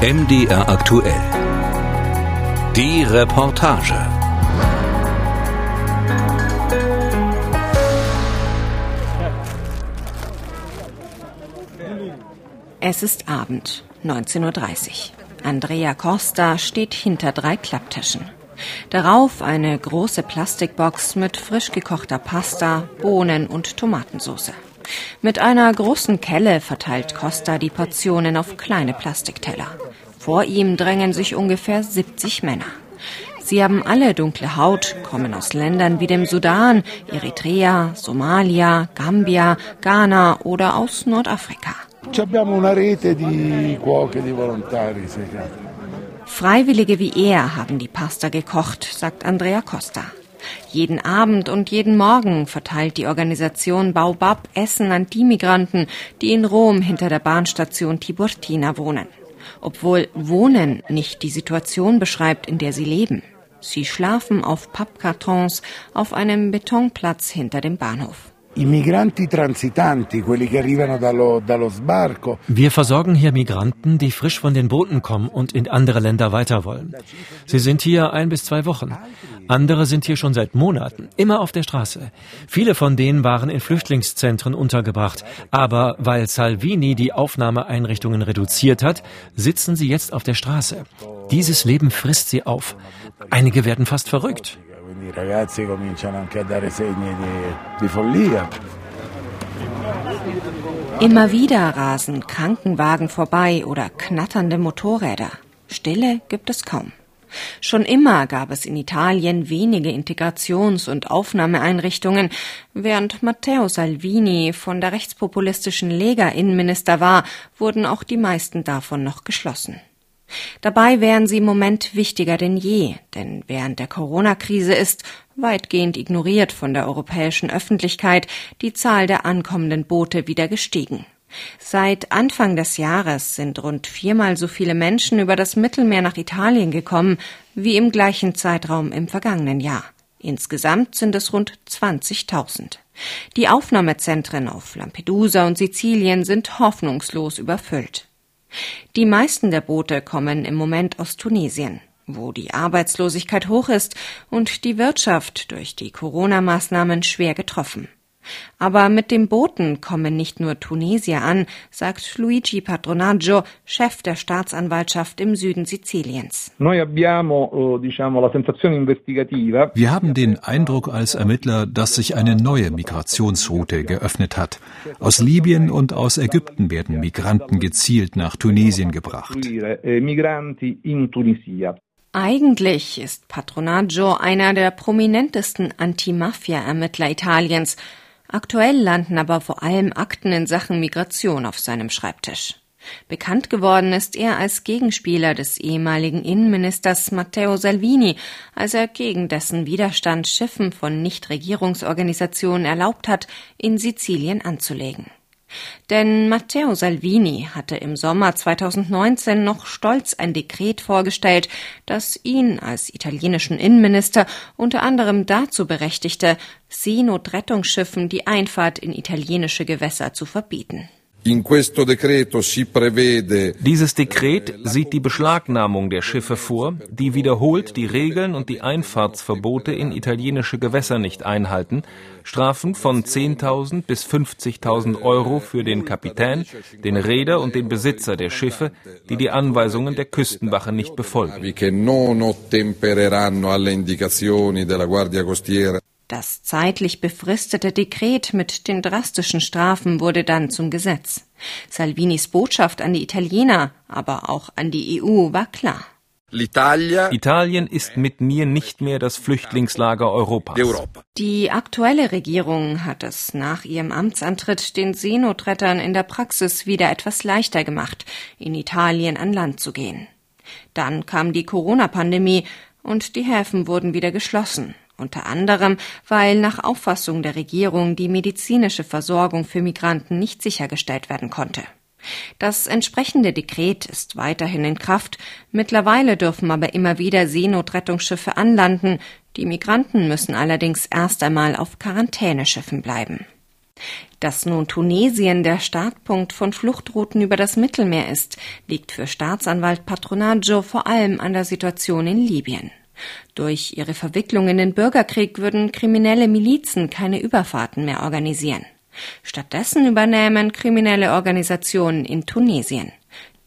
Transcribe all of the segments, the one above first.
MDR aktuell. Die Reportage. Es ist Abend, 19.30 Uhr. Andrea Costa steht hinter drei Klapptischen. Darauf eine große Plastikbox mit frisch gekochter Pasta, Bohnen und Tomatensauce. Mit einer großen Kelle verteilt Costa die Portionen auf kleine Plastikteller. Vor ihm drängen sich ungefähr 70 Männer. Sie haben alle dunkle Haut, kommen aus Ländern wie dem Sudan, Eritrea, Somalia, Gambia, Ghana oder aus Nordafrika. Freiwillige wie er haben die Pasta gekocht, sagt Andrea Costa. Jeden Abend und jeden Morgen verteilt die Organisation Baobab Essen an die Migranten, die in Rom hinter der Bahnstation Tiburtina wohnen. Obwohl Wohnen nicht die Situation beschreibt, in der sie leben. Sie schlafen auf Pappkartons auf einem Betonplatz hinter dem Bahnhof. Wir versorgen hier Migranten, die frisch von den Booten kommen und in andere Länder weiter wollen. Sie sind hier ein bis zwei Wochen. Andere sind hier schon seit Monaten, immer auf der Straße. Viele von denen waren in Flüchtlingszentren untergebracht. Aber weil Salvini die Aufnahmeeinrichtungen reduziert hat, sitzen sie jetzt auf der Straße. Dieses Leben frisst sie auf. Einige werden fast verrückt. I ragazzi cominciano anche a dare segni di, di follia. Immer wieder rasen Krankenwagen vorbei oder knatternde Motorräder. Stille gibt es kaum. Schon immer gab es in Italien wenige Integrations- und Aufnahmeeinrichtungen. Während Matteo Salvini von der rechtspopulistischen Lega Innenminister war, wurden auch die meisten davon noch geschlossen. Dabei wären sie im Moment wichtiger denn je, denn während der Corona-Krise ist, weitgehend ignoriert von der europäischen Öffentlichkeit, die Zahl der ankommenden Boote wieder gestiegen. Seit Anfang des Jahres sind rund viermal so viele Menschen über das Mittelmeer nach Italien gekommen wie im gleichen Zeitraum im vergangenen Jahr. Insgesamt sind es rund 20.000. Die Aufnahmezentren auf Lampedusa und Sizilien sind hoffnungslos überfüllt. Die meisten der Boote kommen im Moment aus Tunesien, wo die Arbeitslosigkeit hoch ist und die Wirtschaft durch die Corona-Maßnahmen schwer getroffen. Aber mit dem Booten kommen nicht nur Tunesier an, sagt Luigi Patronaggio, Chef der Staatsanwaltschaft im Süden Siziliens. Eh, Wir haben den Eindruck als Ermittler, dass sich eine neue Migrationsroute geöffnet hat. Aus Libyen und aus Ägypten werden Migranten gezielt nach Tunesien gebracht. Eh, Eigentlich ist Patronaggio einer der prominentesten Anti-Mafia-Ermittler Italiens. Aktuell landen aber vor allem Akten in Sachen Migration auf seinem Schreibtisch. Bekannt geworden ist er als Gegenspieler des ehemaligen Innenministers Matteo Salvini, als er gegen dessen Widerstand Schiffen von Nichtregierungsorganisationen erlaubt hat, in Sizilien anzulegen. Denn Matteo Salvini hatte im Sommer 2019 noch stolz ein Dekret vorgestellt, das ihn als italienischen Innenminister unter anderem dazu berechtigte, Seenotrettungsschiffen die Einfahrt in italienische Gewässer zu verbieten. Dieses Dekret sieht die Beschlagnahmung der Schiffe vor, die wiederholt die Regeln und die Einfahrtsverbote in italienische Gewässer nicht einhalten, Strafen von 10.000 bis 50.000 Euro für den Kapitän, den Reeder und den Besitzer der Schiffe, die die Anweisungen der Küstenwache nicht befolgen. Das zeitlich befristete Dekret mit den drastischen Strafen wurde dann zum Gesetz. Salvinis Botschaft an die Italiener, aber auch an die EU war klar. Italien ist mit mir nicht mehr das Flüchtlingslager Europas. Die aktuelle Regierung hat es nach ihrem Amtsantritt den Seenotrettern in der Praxis wieder etwas leichter gemacht, in Italien an Land zu gehen. Dann kam die Corona-Pandemie und die Häfen wurden wieder geschlossen unter anderem weil nach Auffassung der Regierung die medizinische Versorgung für Migranten nicht sichergestellt werden konnte. Das entsprechende Dekret ist weiterhin in Kraft, mittlerweile dürfen aber immer wieder Seenotrettungsschiffe anlanden, die Migranten müssen allerdings erst einmal auf Quarantäneschiffen bleiben. Dass nun Tunesien der Startpunkt von Fluchtrouten über das Mittelmeer ist, liegt für Staatsanwalt Patronaggio vor allem an der Situation in Libyen. Durch ihre Verwicklung in den Bürgerkrieg würden kriminelle Milizen keine Überfahrten mehr organisieren. Stattdessen übernähmen kriminelle Organisationen in Tunesien.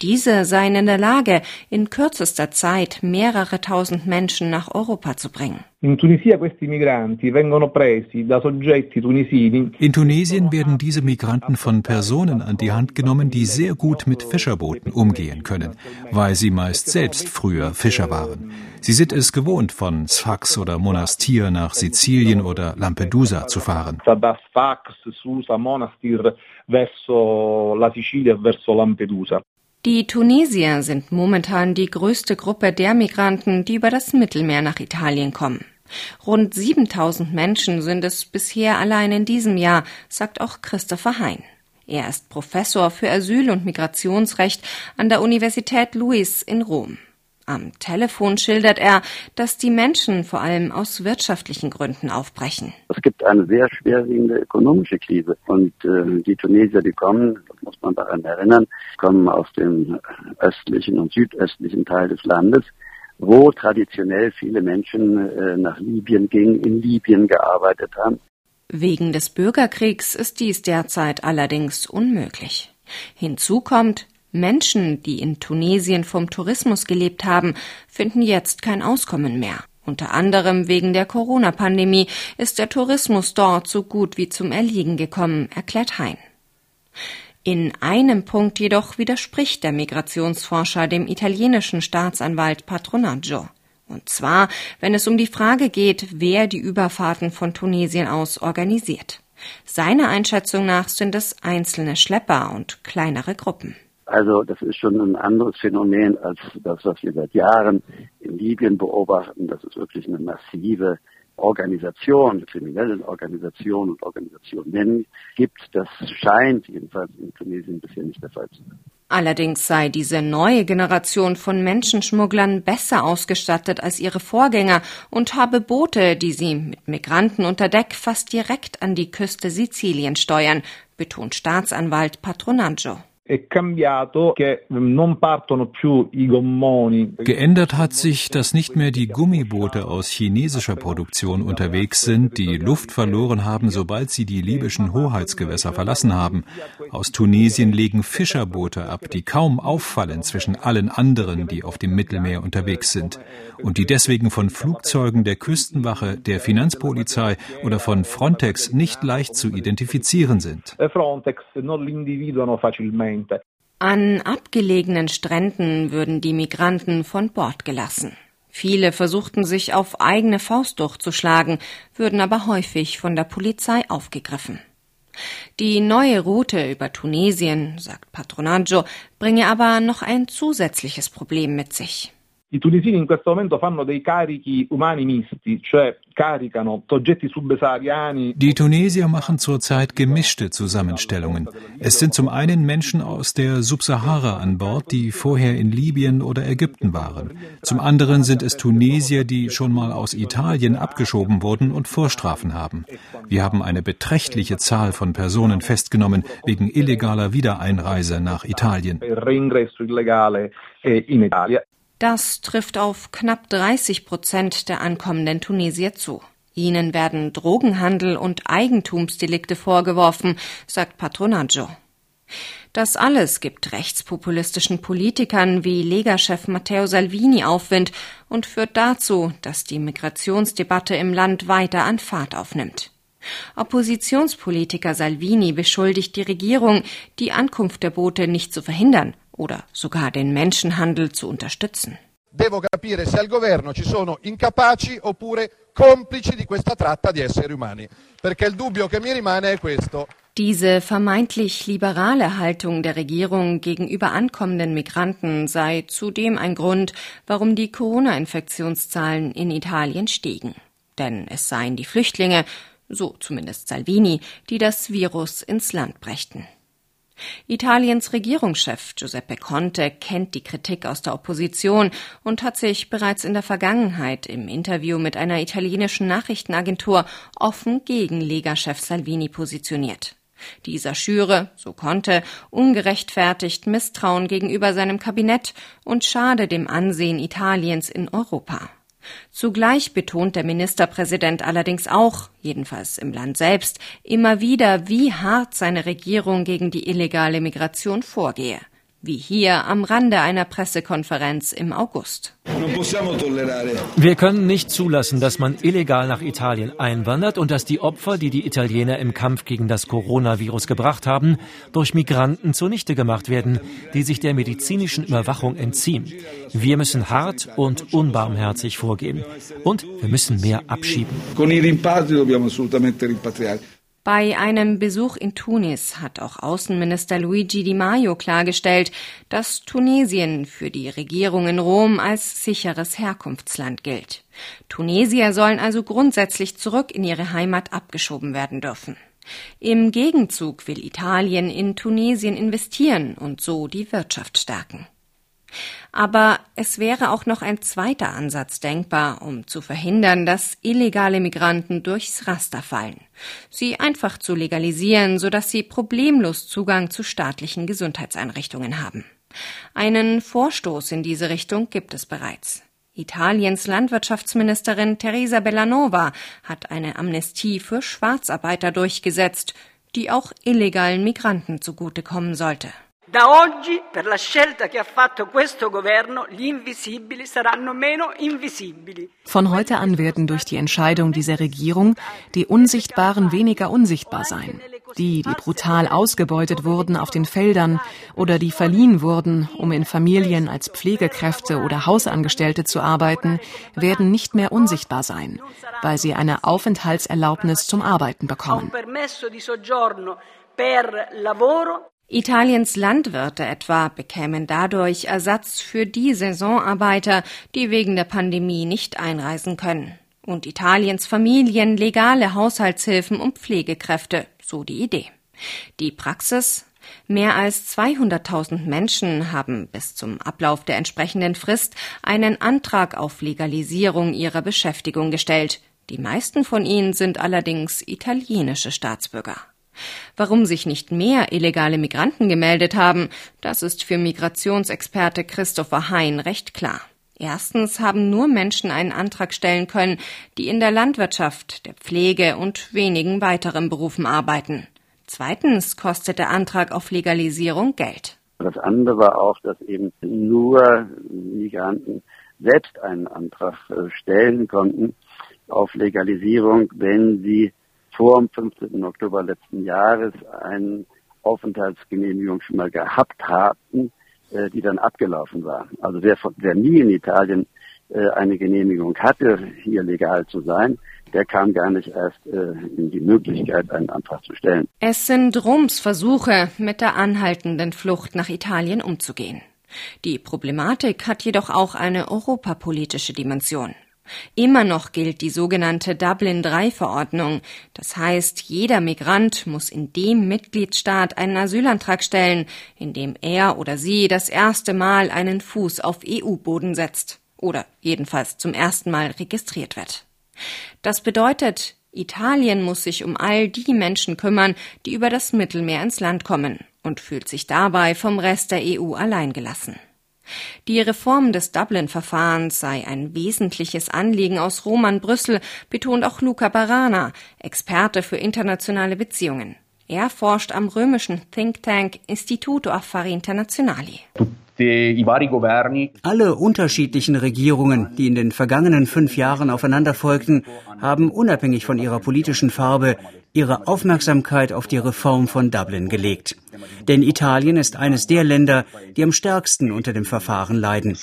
Diese seien in der Lage, in kürzester Zeit mehrere tausend Menschen nach Europa zu bringen. In Tunesien werden diese Migranten von Personen an die Hand genommen, die sehr gut mit Fischerbooten umgehen können, weil sie meist selbst früher Fischer waren. Sie sind es gewohnt, von Sfax oder Monastir nach Sizilien oder Lampedusa zu fahren. Die Tunesier sind momentan die größte Gruppe der Migranten, die über das Mittelmeer nach Italien kommen. Rund 7000 Menschen sind es bisher allein in diesem Jahr, sagt auch Christopher Hein. Er ist Professor für Asyl- und Migrationsrecht an der Universität Luis in Rom. Am Telefon schildert er, dass die Menschen vor allem aus wirtschaftlichen Gründen aufbrechen. Es gibt eine sehr schwerwiegende ökonomische Krise und äh, die Tunesier, die kommen, das muss man daran erinnern, kommen aus dem östlichen und südöstlichen Teil des Landes wo traditionell viele Menschen äh, nach Libyen gingen, in Libyen gearbeitet haben. Wegen des Bürgerkriegs ist dies derzeit allerdings unmöglich. Hinzu kommt, Menschen, die in Tunesien vom Tourismus gelebt haben, finden jetzt kein Auskommen mehr. Unter anderem wegen der Corona-Pandemie ist der Tourismus dort so gut wie zum Erliegen gekommen, erklärt Hein. In einem Punkt jedoch widerspricht der Migrationsforscher dem italienischen Staatsanwalt Patronaggio. Und zwar, wenn es um die Frage geht, wer die Überfahrten von Tunesien aus organisiert. Seiner Einschätzung nach sind es einzelne Schlepper und kleinere Gruppen. Also das ist schon ein anderes Phänomen als das, was wir seit Jahren in Libyen beobachten. Das ist wirklich eine massive Organisation, kriminellen Organisation und Organisationen gibt. Das scheint jedenfalls in Tunesien bisher nicht der Fall zu sein. Allerdings sei diese neue Generation von Menschenschmugglern besser ausgestattet als ihre Vorgänger und habe Boote, die sie mit Migranten unter Deck fast direkt an die Küste Sizilien steuern, betont Staatsanwalt Patronaggio. Geändert hat sich, dass nicht mehr die Gummiboote aus chinesischer Produktion unterwegs sind, die Luft verloren haben, sobald sie die libyschen Hoheitsgewässer verlassen haben. Aus Tunesien legen Fischerboote ab, die kaum auffallen zwischen allen anderen, die auf dem Mittelmeer unterwegs sind und die deswegen von Flugzeugen der Küstenwache, der Finanzpolizei oder von Frontex nicht leicht zu identifizieren sind. An abgelegenen Stränden würden die Migranten von Bord gelassen. Viele versuchten sich auf eigene Faust durchzuschlagen, würden aber häufig von der Polizei aufgegriffen. Die neue Route über Tunesien, sagt Patronaggio, bringe aber noch ein zusätzliches Problem mit sich. I tunisini in questo momento fanno dei carichi umani misti, cioè caricano soggetti subsahariani. Die Tunesier machen zurzeit gemischte Zusammenstellungen. Es sind zum einen Menschen aus der Subsahara an Bord, die vorher in Libyen oder Ägypten waren. Zum anderen sind es Tunesier, die schon mal aus Italien abgeschoben wurden und Vorstrafen haben. Wir haben eine beträchtliche Zahl von Personen festgenommen wegen illegaler Wiedereinreise nach Italien. Das trifft auf knapp 30 Prozent der ankommenden Tunesier zu. Ihnen werden Drogenhandel und Eigentumsdelikte vorgeworfen, sagt Patronaggio. Das alles gibt rechtspopulistischen Politikern wie Lega-Chef Matteo Salvini Aufwind und führt dazu, dass die Migrationsdebatte im Land weiter an Fahrt aufnimmt. Oppositionspolitiker Salvini beschuldigt die Regierung, die Ankunft der Boote nicht zu verhindern oder sogar den Menschenhandel zu unterstützen. Devo capire se al governo ci sono incapaci oppure complici di questa tratta di esseri umani, perché il dubbio che mi rimane è questo. Diese vermeintlich liberale Haltung der Regierung gegenüber ankommenden Migranten sei zudem ein Grund, warum die Corona-Infektionszahlen in Italien stiegen. Denn es seien die Flüchtlinge, so zumindest Salvini, die das Virus ins Land brächten. Italiens Regierungschef Giuseppe Conte kennt die Kritik aus der Opposition und hat sich bereits in der Vergangenheit im Interview mit einer italienischen Nachrichtenagentur offen gegen Lega-Chef Salvini positioniert. Dieser schüre, so konnte, ungerechtfertigt Misstrauen gegenüber seinem Kabinett und schade dem Ansehen Italiens in Europa. Zugleich betont der Ministerpräsident allerdings auch, jedenfalls im Land selbst, immer wieder, wie hart seine Regierung gegen die illegale Migration vorgehe wie hier am Rande einer Pressekonferenz im August. Wir können nicht zulassen, dass man illegal nach Italien einwandert und dass die Opfer, die die Italiener im Kampf gegen das Coronavirus gebracht haben, durch Migranten zunichte gemacht werden, die sich der medizinischen Überwachung entziehen. Wir müssen hart und unbarmherzig vorgehen. Und wir müssen mehr abschieben. Bei einem Besuch in Tunis hat auch Außenminister Luigi Di Maio klargestellt, dass Tunesien für die Regierung in Rom als sicheres Herkunftsland gilt. Tunesier sollen also grundsätzlich zurück in ihre Heimat abgeschoben werden dürfen. Im Gegenzug will Italien in Tunesien investieren und so die Wirtschaft stärken. Aber es wäre auch noch ein zweiter Ansatz denkbar, um zu verhindern, dass illegale Migranten durchs Raster fallen. Sie einfach zu legalisieren, sodass sie problemlos Zugang zu staatlichen Gesundheitseinrichtungen haben. Einen Vorstoß in diese Richtung gibt es bereits. Italiens Landwirtschaftsministerin Teresa Bellanova hat eine Amnestie für Schwarzarbeiter durchgesetzt, die auch illegalen Migranten zugutekommen sollte. Da oggi, per la scelta che ha fatto questo governo, gli invisibili saranno meno invisibili. Von heute an werden durch die Entscheidung dieser Regierung die Unsichtbaren weniger unsichtbar sein. Die, die brutal ausgebeutet wurden auf den Feldern oder die verliehen wurden, um in Familien als Pflegekräfte oder Hausangestellte zu arbeiten, werden nicht mehr unsichtbar sein, weil sie eine Aufenthaltserlaubnis zum Arbeiten bekommen. Italiens Landwirte etwa bekämen dadurch Ersatz für die Saisonarbeiter, die wegen der Pandemie nicht einreisen können. Und Italiens Familien legale Haushaltshilfen und Pflegekräfte, so die Idee. Die Praxis Mehr als 200.000 Menschen haben bis zum Ablauf der entsprechenden Frist einen Antrag auf Legalisierung ihrer Beschäftigung gestellt. Die meisten von ihnen sind allerdings italienische Staatsbürger. Warum sich nicht mehr illegale Migranten gemeldet haben, das ist für Migrationsexperte Christopher Hein recht klar. Erstens haben nur Menschen einen Antrag stellen können, die in der Landwirtschaft, der Pflege und wenigen weiteren Berufen arbeiten. Zweitens kostet der Antrag auf Legalisierung Geld. Das andere war auch, dass eben nur Migranten selbst einen Antrag äh, stellen konnten auf Legalisierung, wenn sie vor dem 15. Oktober letzten Jahres eine Aufenthaltsgenehmigung schon mal gehabt hatten, äh, die dann abgelaufen war. Also wer, wer nie in Italien äh, eine Genehmigung hatte, hier legal zu sein, der kam gar nicht erst äh, in die Möglichkeit, einen Antrag zu stellen. Es sind Roms Versuche, mit der anhaltenden Flucht nach Italien umzugehen. Die Problematik hat jedoch auch eine europapolitische Dimension. Immer noch gilt die sogenannte Dublin III Verordnung. Das heißt, jeder Migrant muss in dem Mitgliedstaat einen Asylantrag stellen, in dem er oder sie das erste Mal einen Fuß auf EU-Boden setzt oder jedenfalls zum ersten Mal registriert wird. Das bedeutet, Italien muss sich um all die Menschen kümmern, die über das Mittelmeer ins Land kommen und fühlt sich dabei vom Rest der EU alleingelassen. Die Reform des Dublin-Verfahrens sei ein wesentliches Anliegen aus Rom an Brüssel, betont auch Luca Barana, Experte für internationale Beziehungen. Er forscht am römischen Think Tank Istituto Affari Internazionali. Alle unterschiedlichen Regierungen, die in den vergangenen fünf Jahren aufeinander folgten, haben unabhängig von ihrer politischen Farbe ihre Aufmerksamkeit auf die Reform von Dublin gelegt. Denn Italien ist eines der Länder, die am stärksten unter dem Verfahren leiden.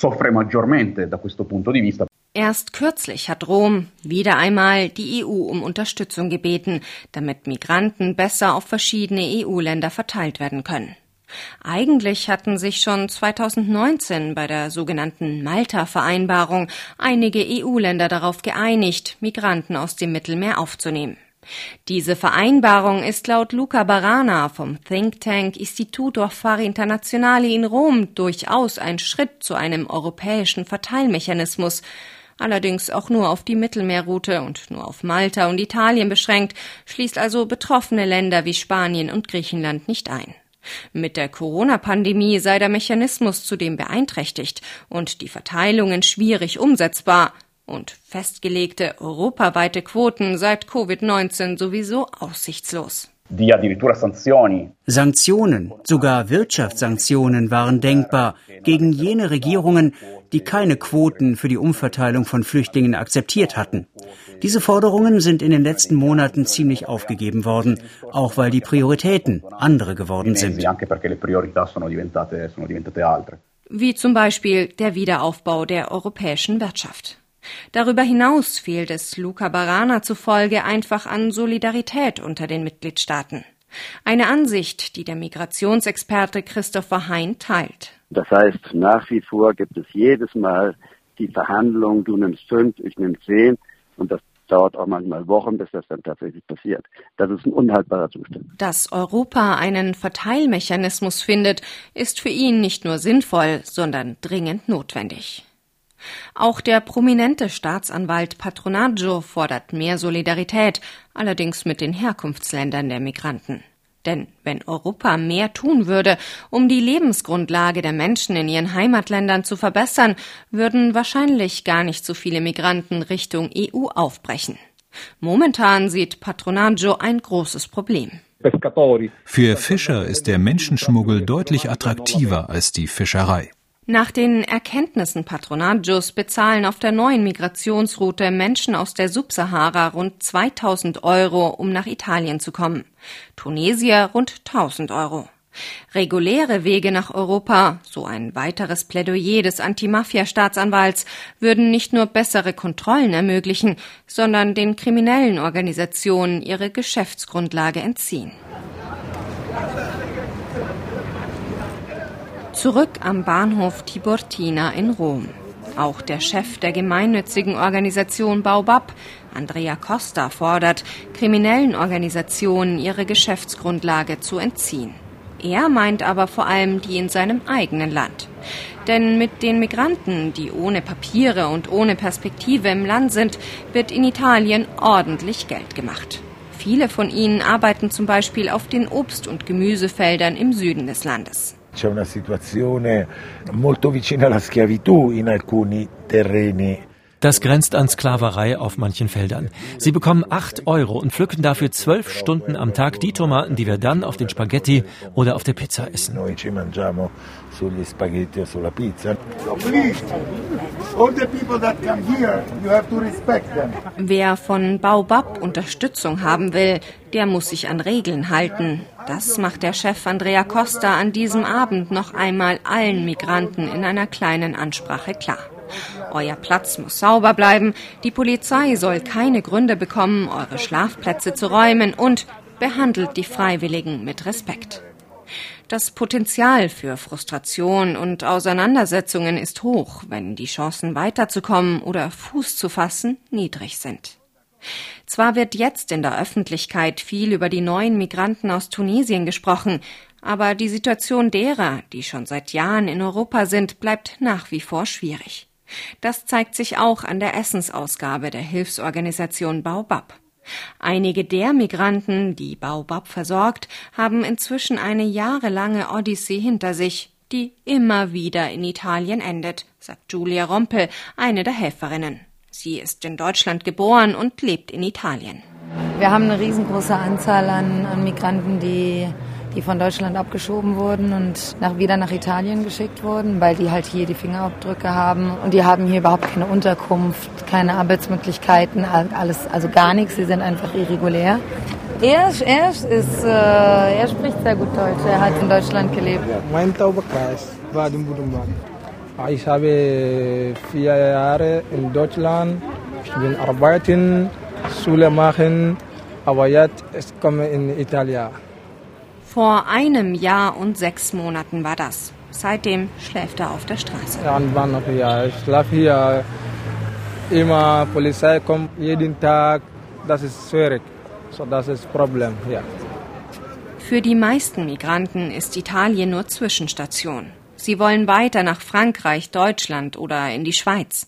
Erst kürzlich hat Rom wieder einmal die EU um Unterstützung gebeten, damit Migranten besser auf verschiedene EU-Länder verteilt werden können. Eigentlich hatten sich schon 2019 bei der sogenannten Malta-Vereinbarung einige EU-Länder darauf geeinigt, Migranten aus dem Mittelmeer aufzunehmen. Diese Vereinbarung ist laut Luca Barana vom Think Tank Istituto Affari Internazionali in Rom durchaus ein Schritt zu einem europäischen Verteilmechanismus. allerdings auch nur auf die Mittelmeerroute und nur auf Malta und Italien beschränkt, schließt also betroffene Länder wie Spanien und Griechenland nicht ein. Mit der Corona-Pandemie sei der Mechanismus zudem beeinträchtigt und die Verteilungen schwierig umsetzbar und festgelegte europaweite Quoten seit Covid-19 sowieso aussichtslos. Sanktionen, sogar Wirtschaftssanktionen waren denkbar gegen jene Regierungen, die keine Quoten für die Umverteilung von Flüchtlingen akzeptiert hatten. Diese Forderungen sind in den letzten Monaten ziemlich aufgegeben worden, auch weil die Prioritäten andere geworden sind. Wie zum Beispiel der Wiederaufbau der europäischen Wirtschaft. Darüber hinaus fehlt es Luca Barana zufolge einfach an Solidarität unter den Mitgliedstaaten. Eine Ansicht, die der Migrationsexperte Christopher Hein teilt. Das heißt, nach wie vor gibt es jedes Mal die Verhandlung, du nimmst fünf, ich nehme zehn und das dauert auch manchmal Wochen, bis das dann tatsächlich passiert. Das ist ein unhaltbarer Zustand. Dass Europa einen Verteilmechanismus findet, ist für ihn nicht nur sinnvoll, sondern dringend notwendig. Auch der prominente Staatsanwalt Patronaggio fordert mehr Solidarität, allerdings mit den Herkunftsländern der Migranten. Denn wenn Europa mehr tun würde, um die Lebensgrundlage der Menschen in ihren Heimatländern zu verbessern, würden wahrscheinlich gar nicht so viele Migranten Richtung EU aufbrechen. Momentan sieht Patronaggio ein großes Problem. Für Fischer ist der Menschenschmuggel deutlich attraktiver als die Fischerei. Nach den Erkenntnissen Patronaggios bezahlen auf der neuen Migrationsroute Menschen aus der Subsahara rund 2000 Euro, um nach Italien zu kommen. Tunesier rund 1000 Euro. Reguläre Wege nach Europa, so ein weiteres Plädoyer des Anti-Mafia-Staatsanwalts, würden nicht nur bessere Kontrollen ermöglichen, sondern den kriminellen Organisationen ihre Geschäftsgrundlage entziehen. Zurück am Bahnhof Tiburtina in Rom. Auch der Chef der gemeinnützigen Organisation Baobab, Andrea Costa, fordert, kriminellen Organisationen ihre Geschäftsgrundlage zu entziehen. Er meint aber vor allem die in seinem eigenen Land. Denn mit den Migranten, die ohne Papiere und ohne Perspektive im Land sind, wird in Italien ordentlich Geld gemacht. Viele von ihnen arbeiten zum Beispiel auf den Obst- und Gemüsefeldern im Süden des Landes. C'è una situazione molto vicina alla schiavitù in alcuni terreni das grenzt an Sklaverei auf manchen Feldern. Sie bekommen acht Euro und pflücken dafür zwölf Stunden am Tag die Tomaten, die wir dann auf den Spaghetti oder auf der Pizza essen. Wer von Baobab Unterstützung haben will, der muss sich an Regeln halten. Das macht der Chef Andrea Costa an diesem Abend noch einmal allen Migranten in einer kleinen Ansprache klar. Euer Platz muss sauber bleiben, die Polizei soll keine Gründe bekommen, eure Schlafplätze zu räumen und behandelt die Freiwilligen mit Respekt. Das Potenzial für Frustration und Auseinandersetzungen ist hoch, wenn die Chancen weiterzukommen oder Fuß zu fassen niedrig sind. Zwar wird jetzt in der Öffentlichkeit viel über die neuen Migranten aus Tunesien gesprochen, aber die Situation derer, die schon seit Jahren in Europa sind, bleibt nach wie vor schwierig. Das zeigt sich auch an der Essensausgabe der Hilfsorganisation Baobab. Einige der Migranten, die Baobab versorgt, haben inzwischen eine jahrelange Odyssee hinter sich, die immer wieder in Italien endet, sagt Julia Rompel, eine der Helferinnen. Sie ist in Deutschland geboren und lebt in Italien. Wir haben eine riesengroße Anzahl an, an Migranten, die die von Deutschland abgeschoben wurden und nach, wieder nach Italien geschickt wurden, weil die halt hier die Fingerabdrücke haben und die haben hier überhaupt keine Unterkunft, keine Arbeitsmöglichkeiten, alles, also gar nichts. Sie sind einfach irregulär. Er, er, ist, äh, er spricht sehr gut Deutsch. Er hat in Deutschland gelebt. Mein Taubekreis war in Budenbank. Ich habe vier Jahre in Deutschland. Ich bin arbeiten, Schule machen, aber jetzt komme ich in Italien. Vor einem Jahr und sechs Monaten war das. Seitdem schläft er auf der Straße. Ja? Ich schlafe hier. Immer Polizei kommt jeden Tag. Das ist schwierig. So, das ist das Problem hier. Für die meisten Migranten ist Italien nur Zwischenstation. Sie wollen weiter nach Frankreich, Deutschland oder in die Schweiz.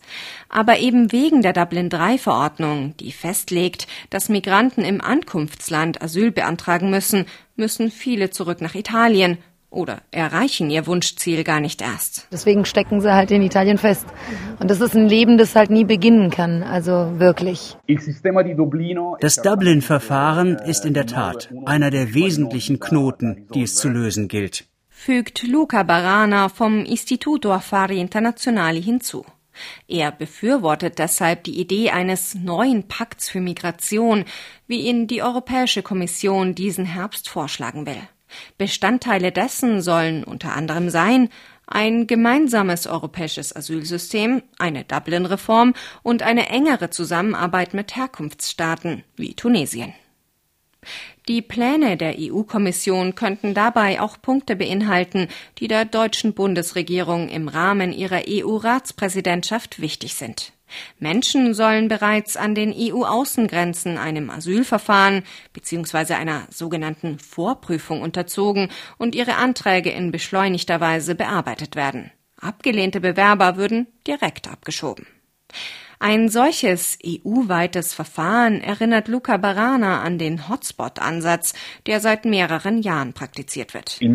Aber eben wegen der Dublin-III-Verordnung, die festlegt, dass Migranten im Ankunftsland Asyl beantragen müssen, müssen viele zurück nach Italien oder erreichen ihr Wunschziel gar nicht erst. Deswegen stecken sie halt in Italien fest. Und das ist ein Leben, das halt nie beginnen kann, also wirklich. Das Dublin-Verfahren ist in der Tat einer der wesentlichen Knoten, die es zu lösen gilt fügt Luca Barana vom Istituto Affari Internazionali hinzu. Er befürwortet deshalb die Idee eines neuen Pakts für Migration, wie ihn die Europäische Kommission diesen Herbst vorschlagen will. Bestandteile dessen sollen unter anderem sein ein gemeinsames europäisches Asylsystem, eine Dublin-Reform und eine engere Zusammenarbeit mit Herkunftsstaaten wie Tunesien. Die Pläne der EU-Kommission könnten dabei auch Punkte beinhalten, die der deutschen Bundesregierung im Rahmen ihrer EU-Ratspräsidentschaft wichtig sind. Menschen sollen bereits an den EU-Außengrenzen einem Asylverfahren bzw. einer sogenannten Vorprüfung unterzogen und ihre Anträge in beschleunigter Weise bearbeitet werden. Abgelehnte Bewerber würden direkt abgeschoben. Ein solches EU-weites Verfahren erinnert Luca Barana an den Hotspot-Ansatz, der seit mehreren Jahren praktiziert wird. Der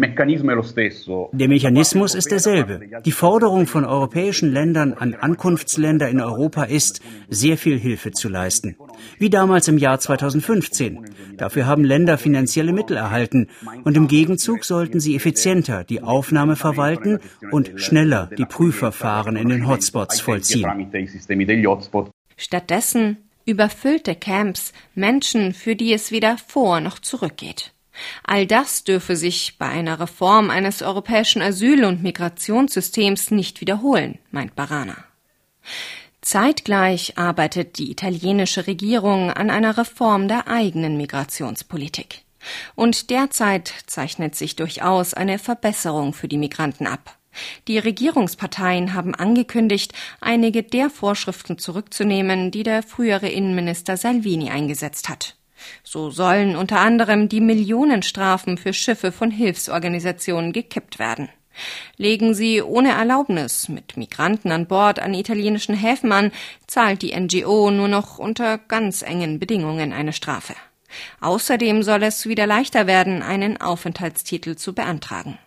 Mechanismus ist derselbe. Die Forderung von europäischen Ländern an Ankunftsländer in Europa ist, sehr viel Hilfe zu leisten. Wie damals im Jahr 2015. Dafür haben Länder finanzielle Mittel erhalten und im Gegenzug sollten sie effizienter die Aufnahme verwalten und schneller die Prüfverfahren in den Hotspots vollziehen. Stattdessen überfüllte Camps, Menschen, für die es weder vor noch zurückgeht. All das dürfe sich bei einer Reform eines europäischen Asyl- und Migrationssystems nicht wiederholen, meint Barana. Zeitgleich arbeitet die italienische Regierung an einer Reform der eigenen Migrationspolitik. Und derzeit zeichnet sich durchaus eine Verbesserung für die Migranten ab. Die Regierungsparteien haben angekündigt, einige der Vorschriften zurückzunehmen, die der frühere Innenminister Salvini eingesetzt hat. So sollen unter anderem die Millionenstrafen für Schiffe von Hilfsorganisationen gekippt werden. Legen sie ohne Erlaubnis mit Migranten an Bord an italienischen Häfen an, zahlt die NGO nur noch unter ganz engen Bedingungen eine Strafe. Außerdem soll es wieder leichter werden, einen Aufenthaltstitel zu beantragen.